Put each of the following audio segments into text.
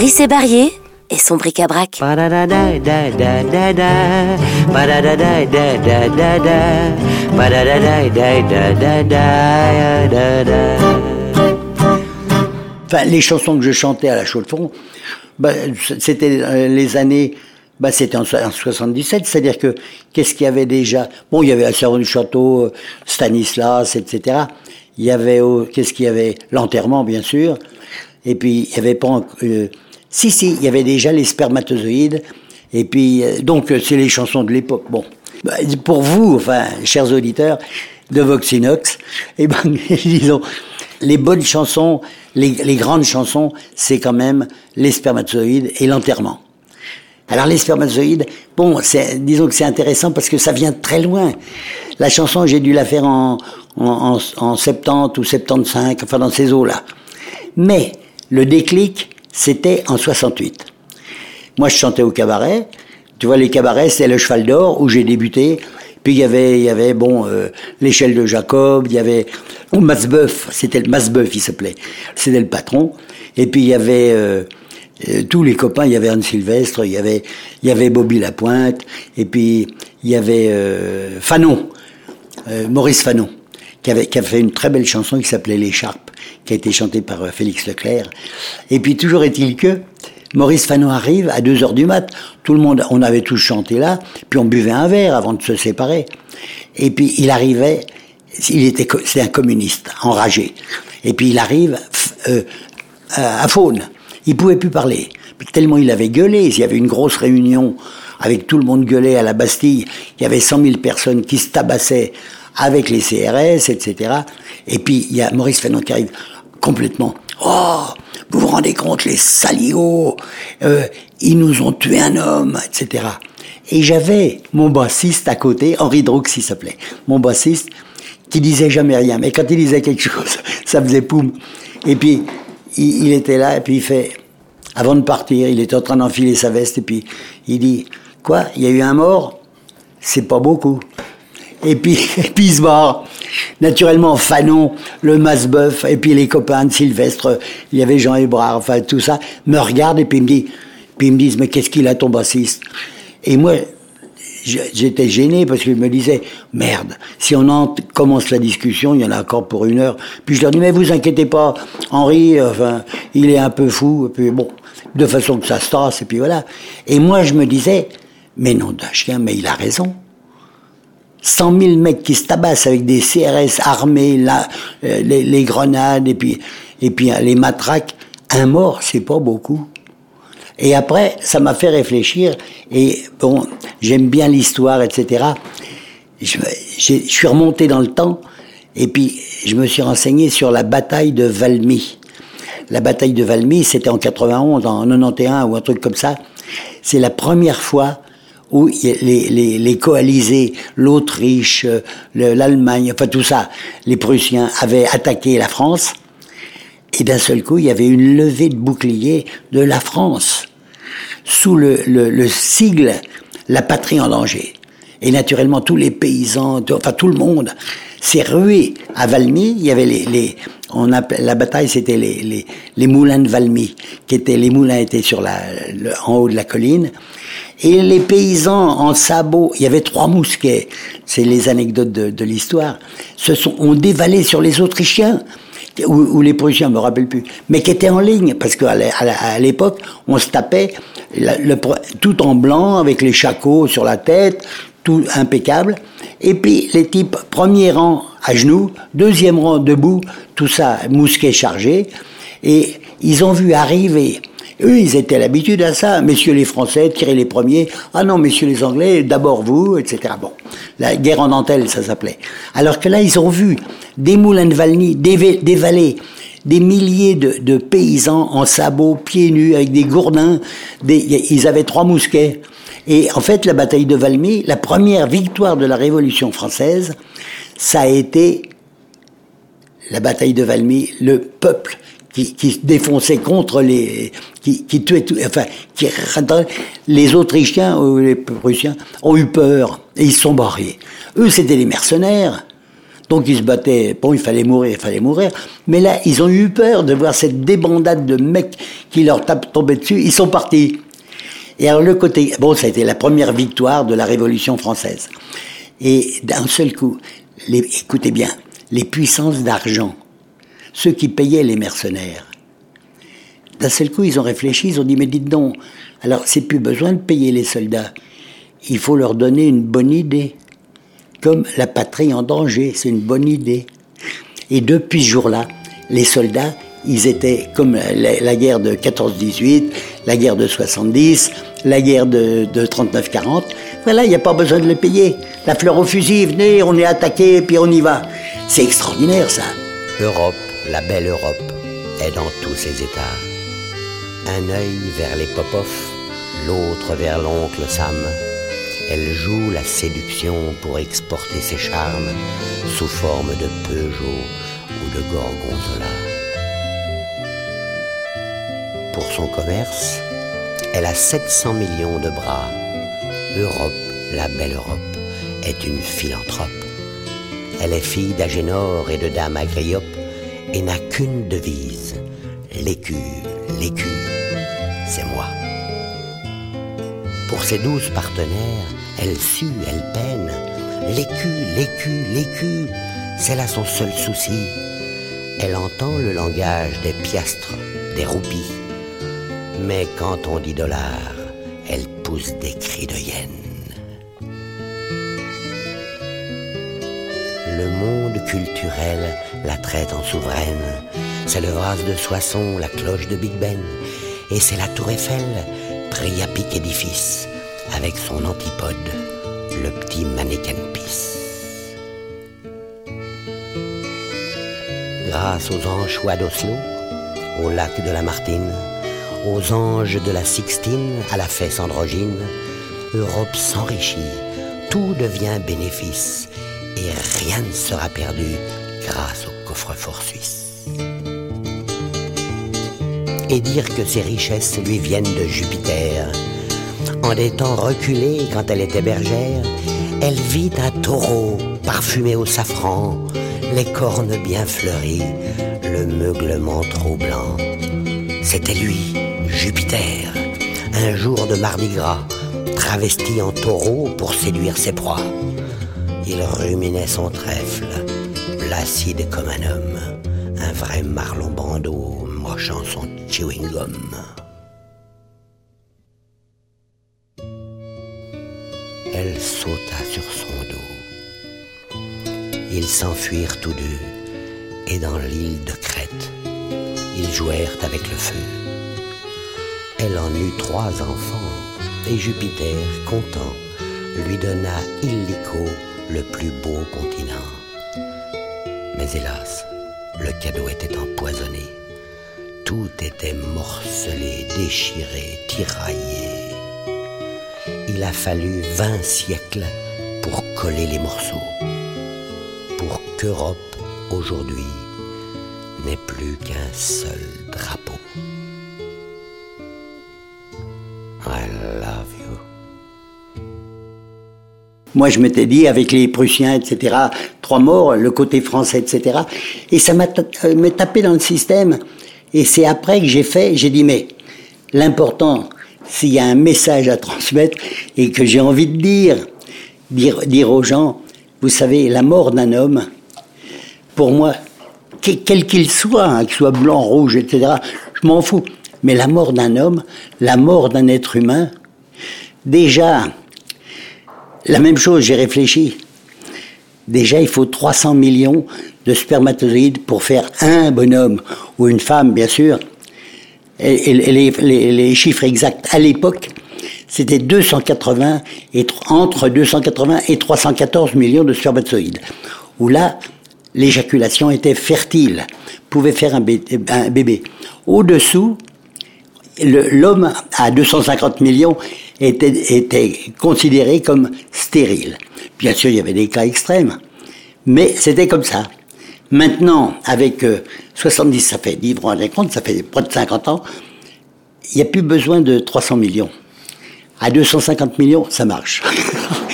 Brice Barrier et son bric-à-brac. Enfin, les chansons que je chantais à la Chaux-de-Fonds, bah, c'était euh, les années, bah, c'était en, 77, c'est-à-dire que qu'est-ce qu'il y avait déjà? Bon, il y avait la Servant du Château, euh, Stanislas, etc. Il y avait, qu'est-ce qu'il y avait? L'enterrement, bien sûr. Et puis, il y avait pas... Euh, si, si, il y avait déjà les spermatozoïdes. Et puis, donc, c'est les chansons de l'époque. Bon, bah, pour vous, enfin, chers auditeurs de Voxinox, eh ben, disons, les bonnes chansons, les, grandes chansons, c'est quand même les spermatozoïdes et l'enterrement. Alors les spermatozoïdes, bon, disons que c'est intéressant parce que ça vient très loin. La chanson, j'ai dû la faire en, en, en, 70 ou 75, enfin dans ces eaux-là. Mais le déclic, c'était en 68. Moi, je chantais au cabaret. Tu vois, les cabarets, c'est le cheval d'or où j'ai débuté. Puis il y avait, il y avait bon, euh, l'échelle de Jacob, il y avait ou Masbeuf, c'était le il s'appelait. C'était le patron. Et puis il y avait euh, euh, tous les copains, il y avait Anne Sylvestre, il y avait, il y avait Bobby Lapointe, et puis il y avait Fanon, Maurice Fanon, qui avait, qui a fait une très belle chanson qui s'appelait L'écharpe, qui a été chantée par Félix Leclerc. Et puis toujours est-il que Maurice Fanon arrive à 2 heures du mat. Tout le monde, on avait tous chanté là, puis on buvait un verre avant de se séparer. Et puis il arrivait, il était, c'est un communiste, enragé. Et puis il arrive euh, à Faune. Il pouvait plus parler. Tellement il avait gueulé. Il y avait une grosse réunion avec tout le monde gueulé à la Bastille. Il y avait 100 000 personnes qui se tabassaient avec les CRS, etc. Et puis il y a Maurice Fanon qui arrive complètement. Oh, vous vous rendez compte, les saliots, euh, ils nous ont tué un homme, etc. Et j'avais mon bassiste à côté, Henri Droux il s'appelait, mon bassiste, qui disait jamais rien. Mais quand il disait quelque chose, ça faisait poum. Et puis, il, il était là, et puis il fait, avant de partir, il était en train d'enfiler sa veste, et puis il dit, quoi, il y a eu un mort? C'est pas beaucoup. Et puis, et puis se barre. Naturellement, Fanon, le Masbeuf, et puis les copains de Sylvestre, il y avait Jean Hébrard, enfin tout ça, me regardent et puis me disent, puis ils me disent, mais qu'est-ce qu'il a ton bassiste? Et moi, j'étais gêné parce qu'ils me disaient, merde, si on en commence la discussion, il y en a encore pour une heure. Puis je leur dis, mais vous inquiétez pas, Henri, enfin, il est un peu fou, et puis bon, de façon que ça se tasse, et puis voilà. Et moi, je me disais, mais non d'un chien, mais il a raison. 100 000 mecs qui se tabassent avec des CRS armés, là, euh, les, grenades et puis, et puis les matraques, un mort, c'est pas beaucoup. Et après, ça m'a fait réfléchir. Et bon, j'aime bien l'histoire, etc. Je, je, suis remonté dans le temps. Et puis, je me suis renseigné sur la bataille de Valmy. La bataille de Valmy, c'était en 91, en 91 ou un truc comme ça. C'est la première fois où les, les, les coalisés, l'Autriche, l'Allemagne, enfin tout ça, les Prussiens avaient attaqué la France. Et d'un seul coup, il y avait une levée de boucliers de la France sous le, le, le sigle La patrie en danger. Et naturellement, tous les paysans, enfin tout le monde, s'est rué à Valmy. Il y avait les, les on appelle, la bataille, c'était les, les, les, moulins de Valmy, qui étaient les moulins étaient sur la, en haut de la colline. Et les paysans en sabots, il y avait trois mousquets, c'est les anecdotes de, de l'histoire, se sont ont dévalé sur les Autrichiens ou, les Prussiens, je me rappelle plus, mais qui étaient en ligne, parce qu'à l'époque, on se tapait tout en blanc, avec les chacots sur la tête, tout impeccable. Et puis les types, premier rang à genoux, deuxième rang debout, tout ça mousquet chargé. Et ils ont vu arriver eux, ils étaient l'habitude à ça. Messieurs les Français, tirez les premiers. Ah non, messieurs les Anglais, d'abord vous, etc. Bon, la guerre en dentelle, ça s'appelait. Alors que là, ils ont vu des moulins de Valny dévaler des milliers de, paysans en sabots, pieds nus, avec des gourdins. ils avaient trois mousquets. Et en fait, la bataille de Valmy, la première victoire de la Révolution française, ça a été la bataille de Valmy, le peuple qui, qui se défonçait contre les, qui, qui tuait, enfin, qui, les Autrichiens ou les Prussiens ont eu peur et ils se sont barrés. Eux, c'était les mercenaires. Donc ils se battaient. Bon, il fallait mourir, il fallait mourir. Mais là, ils ont eu peur de voir cette débandade de mecs qui leur tapent tomber dessus. Ils sont partis. Et alors le côté, bon, ça a été la première victoire de la Révolution française. Et d'un seul coup, les, écoutez bien, les puissances d'argent, ceux qui payaient les mercenaires, d'un seul coup, ils ont réfléchi, ils ont dit, mais dites donc, alors c'est plus besoin de payer les soldats, il faut leur donner une bonne idée. Comme la patrie en danger, c'est une bonne idée. Et depuis ce jour-là, les soldats, ils étaient comme la, guerre de 14-18, la guerre de 70, la guerre de, 39-40. Voilà, il n'y a pas besoin de les payer. La fleur au fusil, venez, on est attaqué, puis on y va. C'est extraordinaire, ça. Europe, la belle Europe, est dans tous ses états. Un œil vers les Popov, l'autre vers l'oncle Sam. Elle joue la séduction pour exporter ses charmes sous forme de Peugeot ou de Gorgonzola. Pour son commerce, elle a 700 millions de bras. Europe, la belle Europe, est une philanthrope. Elle est fille d'Agénor et de Dame Agriope et n'a qu'une devise, l'écu, l'écu, c'est moi. Pour ses douze partenaires, elle sue, elle peine. L'écu, l'écu, l'écu, c'est là son seul souci. Elle entend le langage des piastres, des roupies. Mais quand on dit dollar, elle pousse des cris de hyène. Le monde culturel la traite en souveraine. C'est le vase de Soissons, la cloche de Big Ben. Et c'est la tour Eiffel, priapique édifice, avec son antipode, le petit mannequin pisse. Grâce aux anchois d'Oslo, au lac de la Martine, aux anges de la Sixtine, à la fesse androgyne, Europe s'enrichit, tout devient bénéfice, et rien ne sera perdu grâce au coffre-fort suisse. Et dire que ses richesses lui viennent de Jupiter. En des temps reculés, quand elle était bergère, elle vit un taureau parfumé au safran, les cornes bien fleuries, le meuglement troublant. C'était lui, Jupiter, un jour de mardi gras, travesti en taureau pour séduire ses proies. Il ruminait son trèfle, placide comme un homme, un vrai marlon bandeau mochant son chewing-gum. Elle sauta sur son dos. Ils s'enfuirent tous deux, et dans l'île de Crète, ils jouèrent avec le feu. Elle en eut trois enfants, et Jupiter, content, lui donna illico, le plus beau continent. Mais hélas, le cadeau était empoisonné. Tout était morcelé, déchiré, tiraillé. Il a fallu vingt siècles pour coller les morceaux, pour qu'Europe, aujourd'hui, n'ait plus qu'un seul drapeau. Moi, je m'étais dit, avec les Prussiens, etc., trois morts, le côté français, etc. Et ça m'a euh, tapé dans le système. Et c'est après que j'ai fait, j'ai dit, mais l'important, s'il y a un message à transmettre et que j'ai envie de dire, dire, dire aux gens, vous savez, la mort d'un homme, pour moi, quel qu'il soit, hein, qu'il soit blanc, rouge, etc., je m'en fous. Mais la mort d'un homme, la mort d'un être humain, déjà, la même chose, j'ai réfléchi. Déjà, il faut 300 millions de spermatozoïdes pour faire un bonhomme, ou une femme, bien sûr. Les, chiffres exacts à l'époque, c'était 280 et, entre 280 et 314 millions de spermatozoïdes. Où là, l'éjaculation était fertile, pouvait faire un bébé. Au-dessous, l'homme à 250 millions était, était considéré comme stérile. Bien sûr, il y avait des cas extrêmes, mais c'était comme ça. Maintenant, avec 70, euh, ça fait, vous compte, ça fait près de 50 ans, il n'y a plus besoin de 300 millions. À 250 millions, ça marche.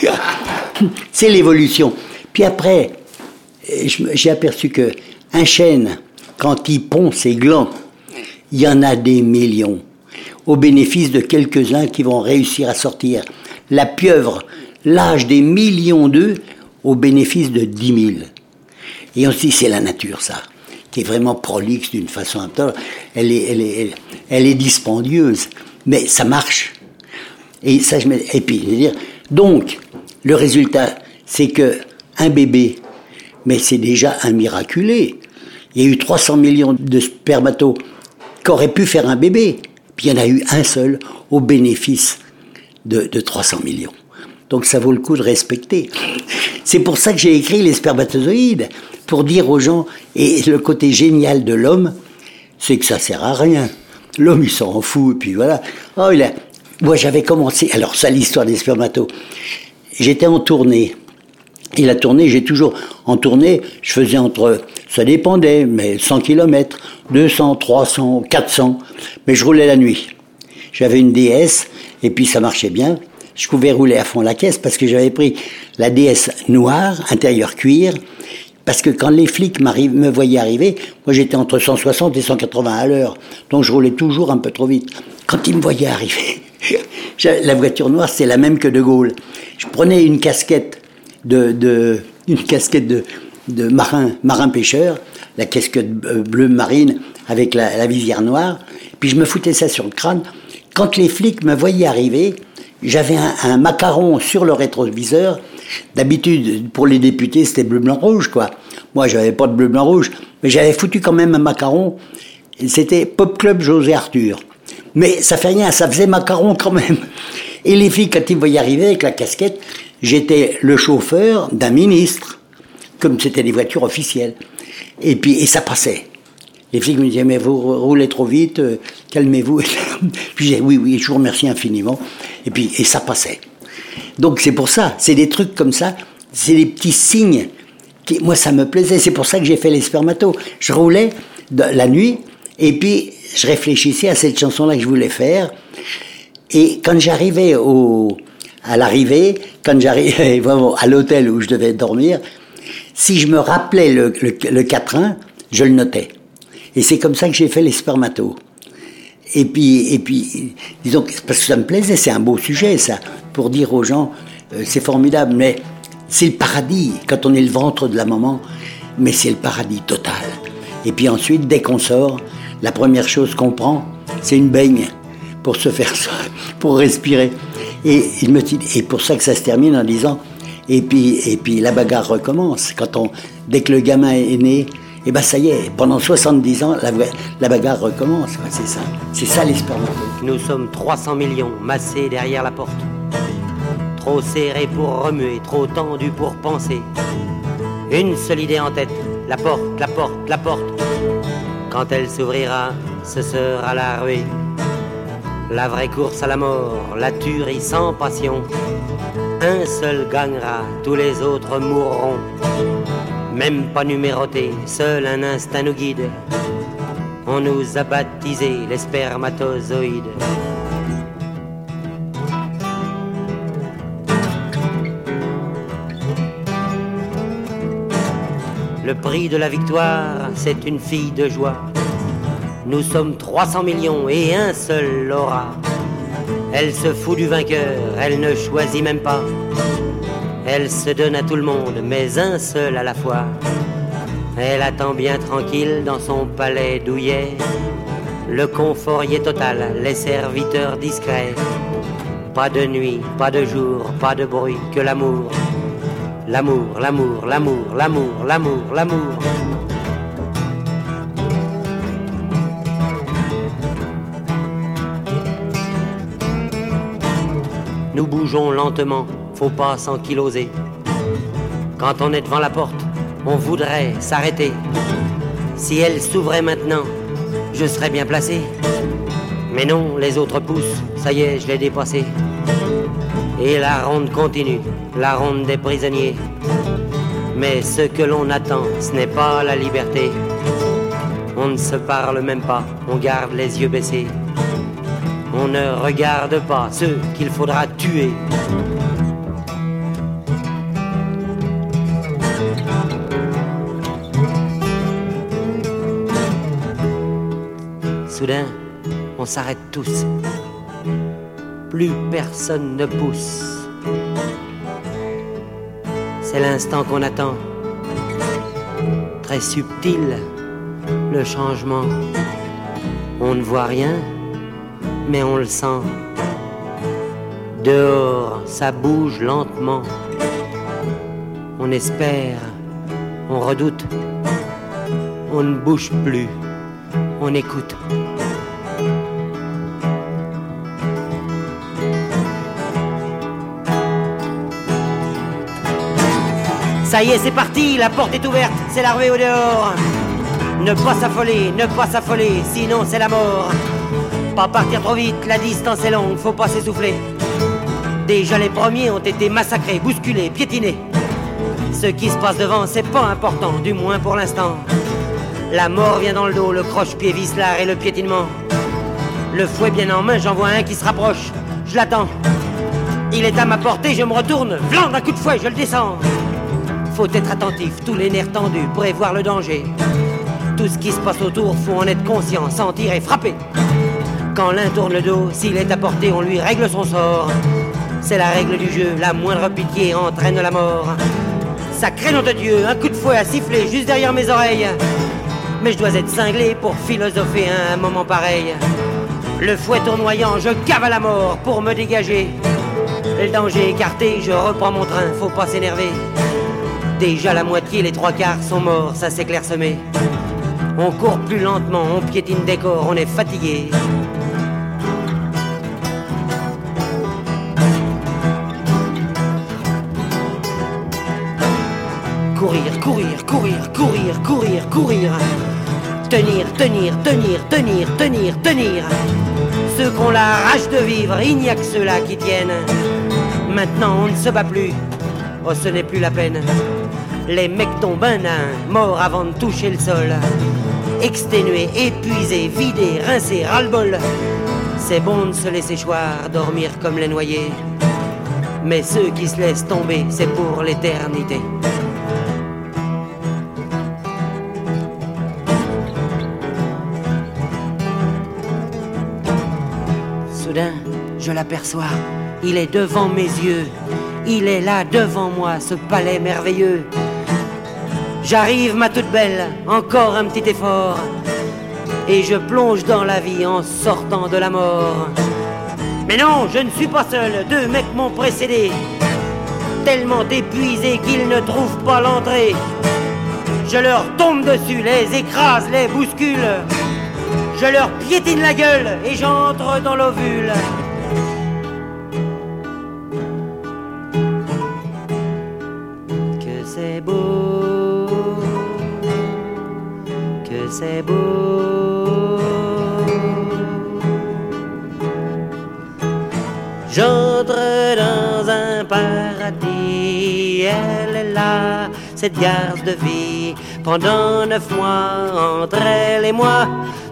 C'est l'évolution. Puis après, j'ai aperçu que un chêne, quand il pond ses glands, il y en a des millions, au bénéfice de quelques-uns qui vont réussir à sortir. La pieuvre lâche des millions d'œufs au bénéfice de dix mille. Et aussi, c'est la nature, ça, qui est vraiment prolixe d'une façon un Elle est, elle est, elle est dispendieuse, mais ça marche. Et ça, je et puis, je veux dire, donc, le résultat, c'est que un bébé, mais c'est déjà un miraculé. Il y a eu 300 millions de spermatos qui auraient pu faire un bébé. Il y en a eu un seul au bénéfice de, de 300 millions. Donc ça vaut le coup de respecter. C'est pour ça que j'ai écrit les spermatozoïdes, pour dire aux gens, et le côté génial de l'homme, c'est que ça sert à rien. L'homme, il s'en fout, et puis voilà. Oh, il. Moi, j'avais commencé, alors ça, l'histoire des spermatos. J'étais en tournée. Et la tournée, j'ai toujours, en tournée, je faisais entre, ça dépendait, mais 100 km, 200, 300, 400, mais je roulais la nuit. J'avais une DS, et puis ça marchait bien. Je pouvais rouler à fond la caisse parce que j'avais pris la DS noire, intérieur cuir, parce que quand les flics me voyaient arriver, moi j'étais entre 160 et 180 à l'heure, donc je roulais toujours un peu trop vite. Quand ils me voyaient arriver, la voiture noire c'est la même que De Gaulle. Je prenais une casquette de, une casquette de, marin, pêcheur, la casquette euh, bleue marine avec la, visière noire, puis je me foutais ça sur le crâne. Quand les flics me voyaient arriver, j'avais un, macaron sur le rétroviseur. D'habitude, pour les députés, c'était bleu, blanc, rouge, quoi. Moi, j'avais pas de bleu, blanc, rouge, mais j'avais foutu quand même un macaron. C'était Pop Club José Arthur. Mais ça fait rien, ça faisait macaron quand même. Et les filles, quand ils voyaient arriver avec la casquette, j'étais le chauffeur d'un ministre, comme c'était des voitures officielles. Et puis, et ça passait. Les filles me disaient, mais vous roulez trop vite, euh, calmez-vous. puis je disais, oui, oui, je vous remercie infiniment. Et puis, et ça passait. Donc c'est pour ça, c'est des trucs comme ça, c'est des petits signes. Qui, moi, ça me plaisait, c'est pour ça que j'ai fait les spermatos. Je roulais la nuit, et puis je réfléchissais à cette chanson-là que je voulais faire. Et quand j'arrivais au, à l'arrivée, quand j'arrivais à l'hôtel où je devais dormir, si je me rappelais le, le, quatrain, je le notais. Et c'est comme ça que j'ai fait les spermatos. Et puis, et puis, disons, parce que ça me plaisait, c'est un beau sujet, ça, pour dire aux gens, euh, c'est formidable, mais c'est le paradis quand on est le ventre de la maman, mais c'est le paradis total. Et puis ensuite, dès qu'on sort, la première chose qu'on prend, c'est une baigne pour se faire pour respirer. Et pour ça que ça se termine en disant, et puis, et puis la bagarre recommence. Quand on, dès que le gamin est né, et eh ben ça y est, pendant 70 ans, la, bagarre recommence. C'est ça, c'est ça. Nous sommes 300 millions massés derrière la porte. Trop serrés pour remuer, trop tendus pour penser. Une seule idée en tête, la porte, la porte, la porte. Quand elle s'ouvrira, ce sera la ruée. La vraie course à la mort, la tuerie sans passion. Un seul gagnera, tous les autres mourront. Même pas numéroté, seul un instinct nous guide. On nous a baptisés les spermatozoïdes. Le prix de la victoire, c'est une fille de joie nous sommes 300 millions et un seul l'aura. Elle se fout du vainqueur, elle ne choisit même pas. Elle se donne à tout le monde, mais un seul à la fois. Elle attend bien tranquille dans son palais douillet. Le confort y est total, les serviteurs discrets. Pas de nuit, pas de jour, pas de bruit, que l'amour. L'amour, l'amour, l'amour, l'amour, l'amour, l'amour. Nous bougeons lentement, faut pas s'enquiloser. Quand on est devant la porte, on voudrait s'arrêter. Si elle s'ouvrait maintenant, je serais bien placé. Mais non, les autres poussent, ça y est, je l'ai dépassé. Et la ronde continue, la ronde des prisonniers. Mais ce que l'on attend, ce n'est pas la liberté. On ne se parle même pas, on garde les yeux baissés. On ne regarde pas ceux qu'il faudra tuer. Soudain, on s'arrête tous. Plus personne ne pousse. C'est l'instant qu'on attend. Très subtil, le changement. On ne voit rien mais on le sent. Dehors, ça bouge lentement. On espère, on redoute. On ne bouge plus, on écoute. Ça y est, c'est parti, la porte est ouverte, c'est l'arrivée au dehors. Ne pas s'affoler, ne pas s'affoler, sinon c'est la mort. Pas partir trop vite, la distance est longue, faut pas s'essouffler. Déjà les premiers ont été massacrés, bousculés, piétinés. Ce qui se passe devant, c'est pas important, du moins pour l'instant. La mort vient dans le dos, le croche-pied vicelard et le piétinement. Le fouet bien en main, j'en vois un qui se rapproche. Je l'attends. Il est à ma portée, je me retourne. Vlan d'un coup de fouet, je le descends. Faut être attentif, tous les nerfs tendus, prévoir le danger. Tout ce qui se passe autour, faut en être conscient, sentir et frapper. Quand l'un tourne le dos, s'il est à portée, on lui règle son sort. C'est la règle du jeu, la moindre pitié entraîne la mort. Sacré nom de Dieu, un coup de fouet a sifflé juste derrière mes oreilles. Mais je dois être cinglé pour philosopher à un moment pareil. Le fouet tournoyant, je cave à la mort pour me dégager. Le danger écarté, je reprends mon train, faut pas s'énerver. Déjà la moitié, les trois quarts sont morts, ça s'est clairsemé. On court plus lentement, on piétine des corps, on est fatigué. Courir, courir, courir, courir, courir, courir. Tenir, tenir, tenir, tenir, tenir, tenir. Ceux qu'on la rage de vivre, il n'y a que ceux-là qui tiennent. Maintenant on ne se bat plus, oh ce n'est plus la peine. Les mecs tombent un à un, morts avant de toucher le sol. Exténués, épuisés, vidés, rincés, ras-le-bol. C'est bon de se laisser choir, dormir comme les noyés. Mais ceux qui se laissent tomber, c'est pour l'éternité. Soudain, je l'aperçois. Il est devant mes yeux. Il est là devant moi, ce palais merveilleux. J'arrive, ma toute belle, encore un petit effort. Et je plonge dans la vie en sortant de la mort. Mais non, je ne suis pas seul, deux mecs m'ont précédé. Tellement épuisés qu'ils ne trouvent pas l'entrée. Je leur tombe dessus, les écrase, les bouscule. Je leur piétine la gueule et j'entre dans l'ovule. Que c'est beau, que c'est beau. J'entre dans un paradis, elle est là, cette garce de vie. Pendant neuf mois, entre elle et moi,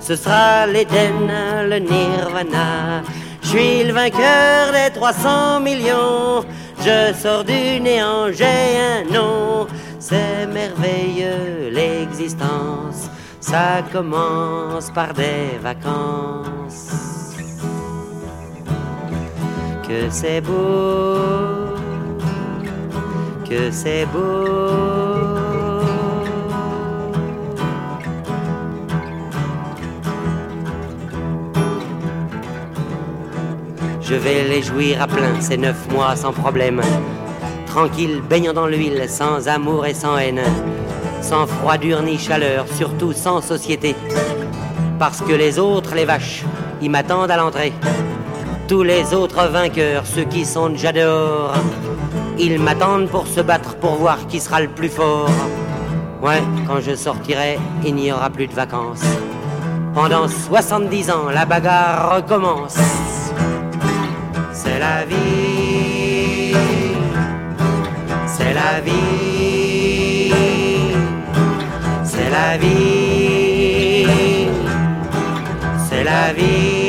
ce sera l'Éden, le Nirvana. Je suis le vainqueur des 300 millions. Je sors du néant, j'ai un nom. C'est merveilleux l'existence. Ça commence par des vacances. Que c'est beau, que c'est beau. Je vais les jouir à plein ces neuf mois sans problème. Tranquille, baignant dans l'huile, sans amour et sans haine. Sans froidure ni chaleur, surtout sans société. Parce que les autres, les vaches, ils m'attendent à l'entrée. Tous les autres vainqueurs, ceux qui sont déjà dehors, ils m'attendent pour se battre pour voir qui sera le plus fort. Ouais, quand je sortirai, il n'y aura plus de vacances. Pendant 70 ans, la bagarre recommence. C'est la vie, c'est la vie, c'est la vie, c'est la vie.